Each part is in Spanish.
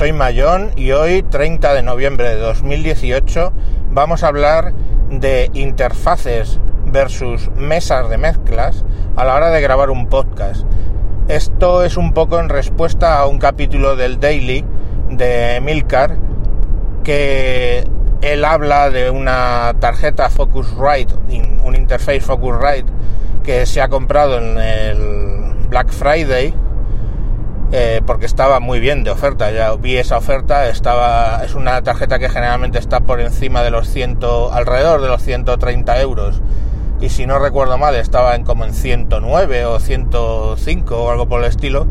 soy Mayón y hoy, 30 de noviembre de 2018, vamos a hablar de interfaces versus mesas de mezclas a la hora de grabar un podcast. Esto es un poco en respuesta a un capítulo del Daily de Milcar que él habla de una tarjeta Focusrite, un interface Focusrite que se ha comprado en el Black Friday eh, porque estaba muy bien de oferta. Ya vi esa oferta, estaba es una tarjeta que generalmente está por encima de los 100, alrededor de los 130 euros. Y si no recuerdo mal, estaba en como en 109 o 105 o algo por el estilo.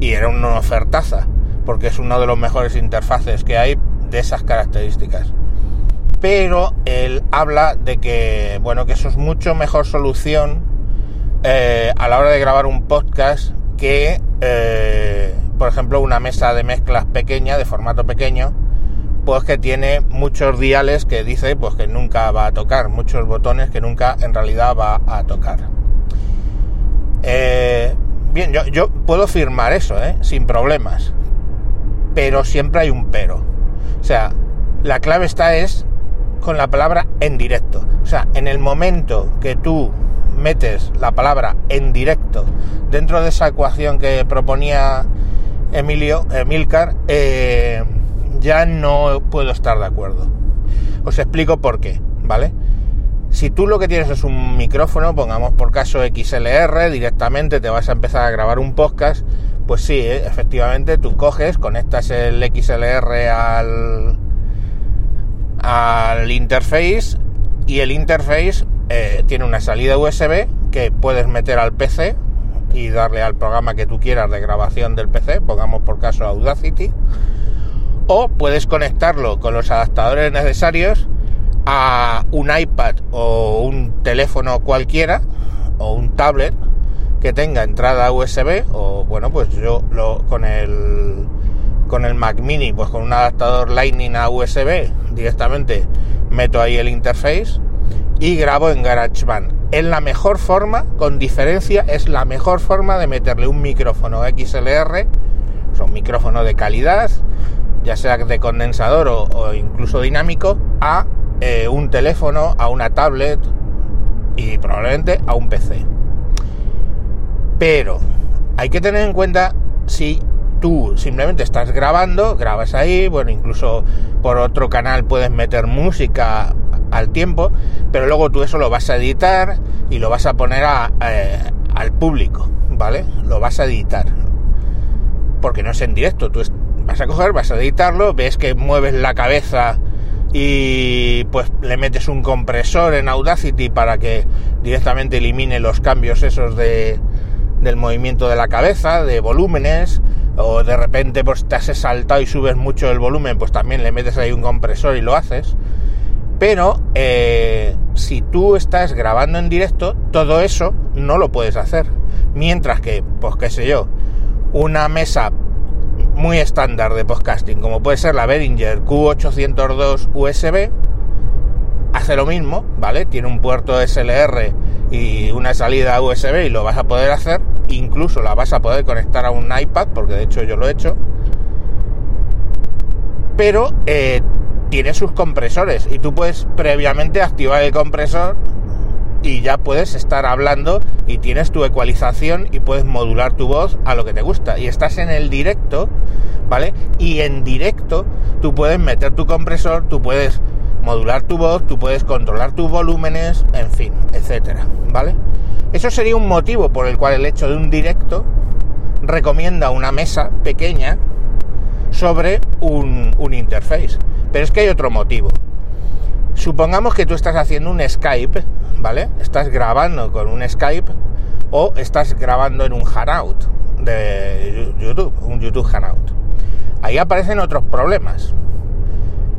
Y era una ofertaza, porque es uno de los mejores interfaces que hay de esas características. Pero él habla de que, bueno, que eso es mucho mejor solución eh, a la hora de grabar un podcast que, eh, por ejemplo, una mesa de mezclas pequeña, de formato pequeño, pues que tiene muchos diales que dice pues que nunca va a tocar, muchos botones que nunca en realidad va a tocar. Eh, bien, yo, yo, puedo firmar eso, ¿eh? sin problemas, pero siempre hay un pero. O sea, la clave está es con la palabra en directo. O sea, en el momento que tú metes la palabra en directo dentro de esa ecuación que proponía Emilio, Emilcar, eh, ya no puedo estar de acuerdo. Os explico por qué, ¿vale? Si tú lo que tienes es un micrófono, pongamos por caso XLR, directamente te vas a empezar a grabar un podcast, pues sí, eh, efectivamente tú coges, conectas el XLR al, al interface y el interface eh, tiene una salida USB que puedes meter al PC y darle al programa que tú quieras de grabación del PC, pongamos por caso Audacity, o puedes conectarlo con los adaptadores necesarios a un iPad o un teléfono cualquiera o un tablet que tenga entrada USB o bueno pues yo lo con el con el Mac Mini pues con un adaptador Lightning a USB directamente meto ahí el interface y grabo en GarageBand. Es la mejor forma, con diferencia, es la mejor forma de meterle un micrófono XLR, son un micrófono de calidad, ya sea de condensador o, incluso dinámico, a eh, un teléfono, a una tablet y probablemente a un PC. Pero hay que tener en cuenta si tú simplemente estás grabando, grabas ahí, bueno, incluso por otro canal puedes meter música al tiempo, pero luego tú eso lo vas a editar y lo vas a poner eh, al público, ¿vale? Lo vas a editar. Porque no es en directo, tú vas a coger, vas a editarlo, ves que mueves la cabeza y pues le metes un compresor en Audacity para que directamente elimine los cambios esos de, del movimiento de la cabeza, de volúmenes, o de repente pues te has saltado y subes mucho el volumen, pues también le metes ahí un compresor y lo haces. Pero eh, si tú estás grabando en directo, todo eso no lo puedes hacer. Mientras que, pues qué sé yo, una mesa muy estándar de podcasting, como puede ser la Behringer Q802 USB, hace lo mismo, ¿vale? Tiene un puerto SLR y una salida USB y lo vas a poder hacer. Incluso la vas a poder conectar a un iPad, porque de hecho yo lo he hecho. Pero eh, tiene sus compresores y tú puedes previamente activar el compresor y ya puedes estar hablando y tienes tu ecualización y puedes modular tu voz a lo que te gusta. Y estás en el directo, ¿vale? Y en directo tú puedes meter tu compresor, tú puedes modular tu voz, tú puedes controlar tus volúmenes, en fin, etcétera, ¿vale? Eso sería un motivo por el cual el hecho de un directo recomienda una mesa pequeña sobre un, un interface. Pero es que hay otro motivo. Supongamos que tú estás haciendo un Skype, ¿vale? Estás grabando con un Skype o estás grabando en un Hangout de YouTube, un YouTube Hangout. Ahí aparecen otros problemas.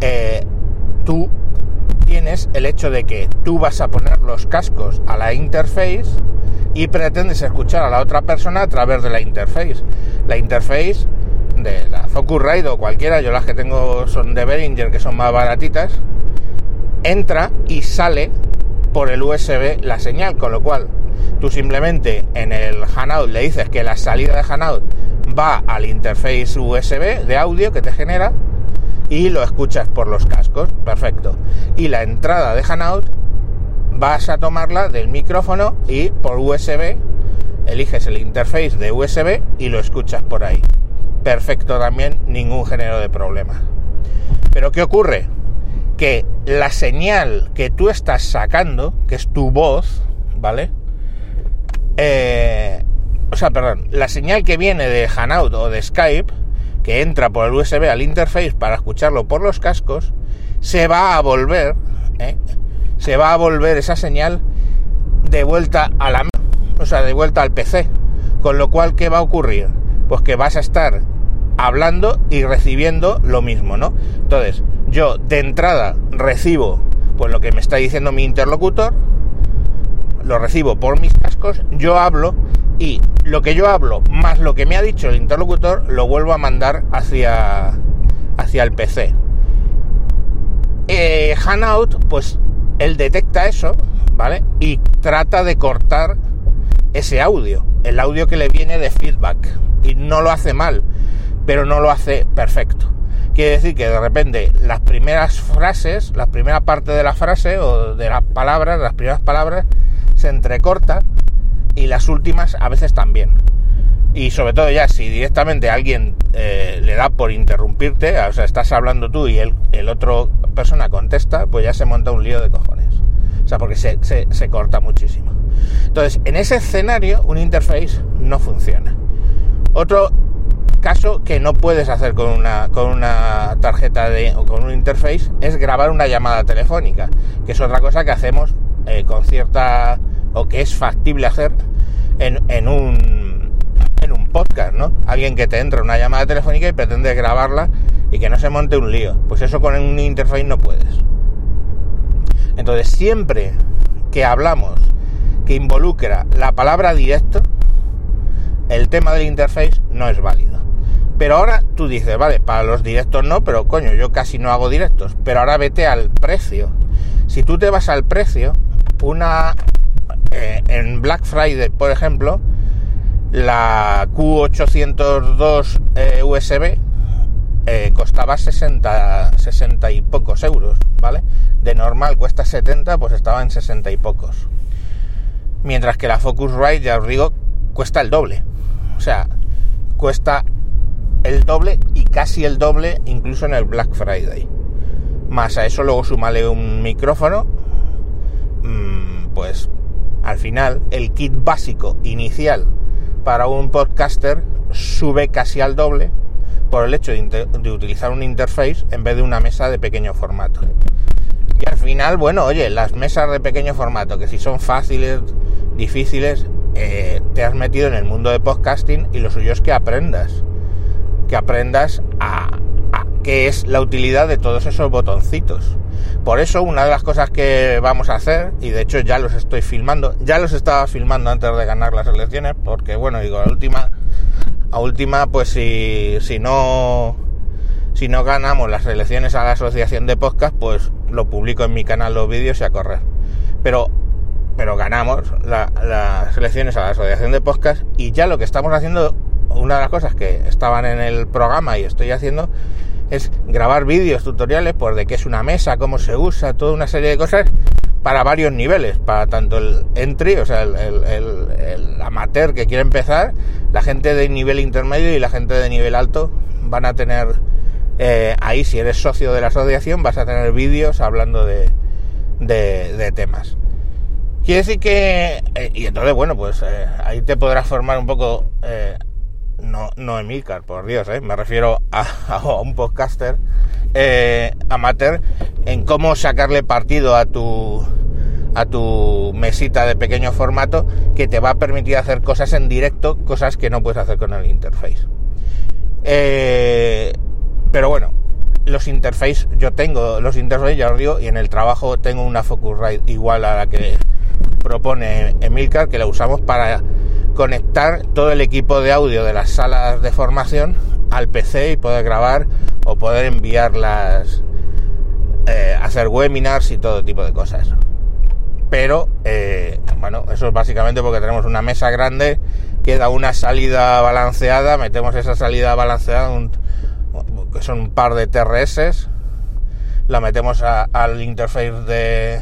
Eh, tú tienes el hecho de que tú vas a poner los cascos a la interface y pretendes escuchar a la otra persona a través de la interface. La interface de la Focusrite o cualquiera, yo las que tengo son de Behringer, que son más baratitas, entra y sale por el USB la señal, con lo cual tú simplemente en el Hanout le dices que la salida de Hanout va al interface USB de audio que te genera y lo escuchas por los cascos, perfecto. Y la entrada de Hanout vas a tomarla del micrófono y por USB eliges el interface de USB y lo escuchas por ahí. Perfecto también, ningún género de problema. Pero ¿qué ocurre? Que la señal que tú estás sacando, que es tu voz, ¿vale? Eh, o sea, perdón, la señal que viene de Hanout o de Skype, que entra por el USB al interface para escucharlo por los cascos, se va a volver, ¿eh? se va a volver esa señal de vuelta a la, o sea, de vuelta al PC. Con lo cual, ¿qué va a ocurrir? Pues que vas a estar hablando y recibiendo lo mismo, ¿no? Entonces, yo de entrada recibo pues lo que me está diciendo mi interlocutor, lo recibo por mis cascos, yo hablo y lo que yo hablo más lo que me ha dicho el interlocutor lo vuelvo a mandar hacia, hacia el PC. Eh, Hanout, pues él detecta eso, ¿vale? Y trata de cortar ese audio, el audio que le viene de feedback. Y no lo hace mal, pero no lo hace perfecto. Quiere decir que de repente las primeras frases, la primera parte de la frase o de las palabras, las primeras palabras, se entrecorta y las últimas a veces también. Y sobre todo ya si directamente alguien eh, le da por interrumpirte, o sea, estás hablando tú y el, el, otro persona contesta, pues ya se monta un lío de cojones. O sea, porque se, se, se corta muchísimo. Entonces, en ese escenario, un interface no funciona. Otro caso que no puedes hacer con una, con una tarjeta de, o con un interface es grabar una llamada telefónica, que es otra cosa que hacemos eh, con cierta o que es factible hacer en, en, un en un podcast, ¿no? Alguien que te entra una llamada telefónica y pretende grabarla y que no se monte un lío. Pues eso con un interface no puedes. Entonces, siempre que hablamos que involucra la palabra directo, el tema del interface no es válido. Pero ahora tú dices, vale, para los directos no, pero coño, yo casi no hago directos. Pero ahora vete al precio. Si tú te vas al precio, una eh, en Black Friday, por ejemplo, la Q802 eh, USB eh, costaba 60, 60 y pocos euros, ¿vale? De normal cuesta 70, pues estaba en 60 y pocos. Mientras que la Focusrite, ya os digo, cuesta el doble. O sea, cuesta el doble y casi el doble incluso en el Black Friday. Más a eso luego sumale un micrófono, mmm, pues al final el kit básico inicial para un podcaster sube casi al doble por el hecho de, de, utilizar un interface en vez de una mesa de pequeño formato. Y al final, bueno, oye, las mesas de pequeño formato, que si son fáciles, difíciles, eh, te has metido en el mundo de podcasting y lo suyo es que aprendas. Que aprendas a, a qué es la utilidad de todos esos botoncitos. Por eso una de las cosas que vamos a hacer, y de hecho ya los estoy filmando, ya los estaba filmando antes de ganar las elecciones, porque bueno, digo, a última, a última, pues si, si no si no ganamos las elecciones a la asociación de podcast, pues lo publico en mi canal los vídeos y a correr. Pero, pero ganamos la, las elecciones a la asociación de podcast y ya lo que estamos haciendo, una de las cosas que estaban en el programa y estoy haciendo es grabar vídeos tutoriales por de qué es una mesa, cómo se usa, toda una serie de cosas para varios niveles, para tanto el entry, o sea, el, el, amateur que quiere empezar, la gente de nivel intermedio y la gente de nivel alto van a tener eh, ahí, si eres socio de la asociación, vas a tener vídeos hablando de, de temas. Quiere decir que, eh, y entonces, bueno, pues eh, ahí te podrás formar un poco eh, no, no Emilcar, por Dios, ¿eh? me refiero a, un podcaster amateur en cómo sacarle partido a tu a tu mesita de pequeño formato que te va a permitir hacer cosas en directo, cosas que no puedes hacer con el interface. Eh, pero bueno, los interface, yo tengo los interface, ya os digo, y en el trabajo tengo una Focusrite igual a la que propone Emilcar, que la usamos para conectar todo el equipo de audio de las salas de formación al PC y poder grabar o poder enviarlas, eh, hacer webinars y todo tipo de cosas. Pero, eh, bueno, eso es básicamente porque tenemos una mesa grande queda una salida balanceada, metemos esa salida balanceada, que son un par de TRS, la metemos al interface de,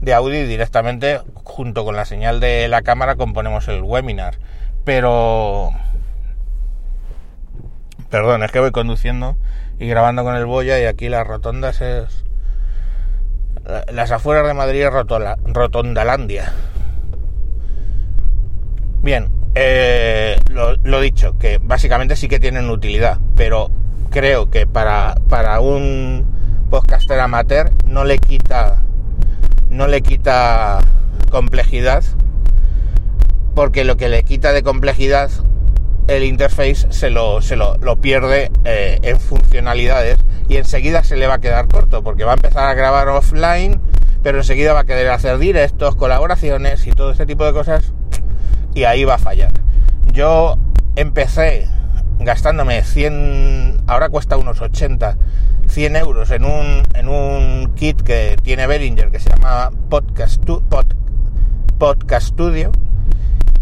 de audio y directamente junto con la señal de la cámara componemos el webinar. Pero... Perdón, es que voy conduciendo y grabando con el Boya y aquí las rotondas es... Las afueras de Madrid es Rotondalandia. Bien, eh, lo, dicho, que básicamente sí que tienen utilidad, pero creo que para, para un podcaster amateur no le quita no le quita complejidad porque lo que le quita de complejidad el interface se lo, se lo, pierde eh, en funcionalidades y enseguida se le va a quedar corto porque va a empezar a grabar offline pero enseguida va a querer hacer directos, colaboraciones y todo ese tipo de cosas y ahí va a fallar. Yo empecé gastándome 100, ahora cuesta unos 80 100 euros en un, en un kit que tiene Behringer que se llama Podcast, Podcast Studio,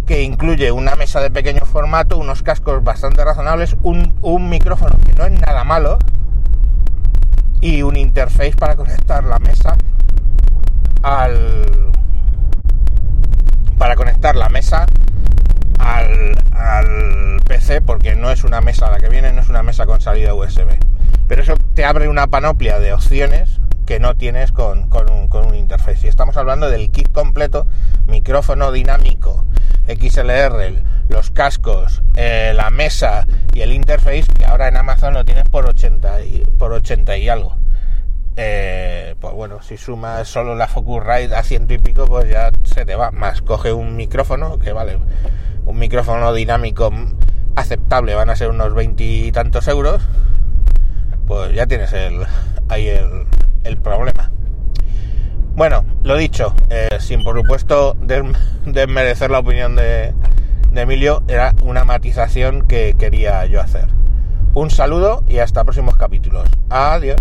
que incluye una mesa de pequeño formato, unos cascos bastante razonables, un, un micrófono que no es nada malo y un interface para conectar la mesa al para conectar la mesa al, al PC porque no es una mesa la que viene no es una mesa con salida USB pero eso te abre una panoplia de opciones que no tienes con, un, con interface. Y estamos hablando del kit completo, micrófono dinámico, XLR, los cascos, eh, la mesa y el interface, que ahora en Amazon lo tienes por 80 y, por 80 y algo. Eh, pues bueno, si sumas solo la Focusrite a ciento y pico, pues ya se te va. Más coge un micrófono, que vale, un micrófono dinámico aceptable, van a ser unos veintitantos euros pues ya tienes el, ahí el, problema. Bueno, lo dicho, eh, sin por supuesto desmerecer la opinión de Emilio, era una matización que quería yo hacer. Un saludo y hasta próximos capítulos. Adiós.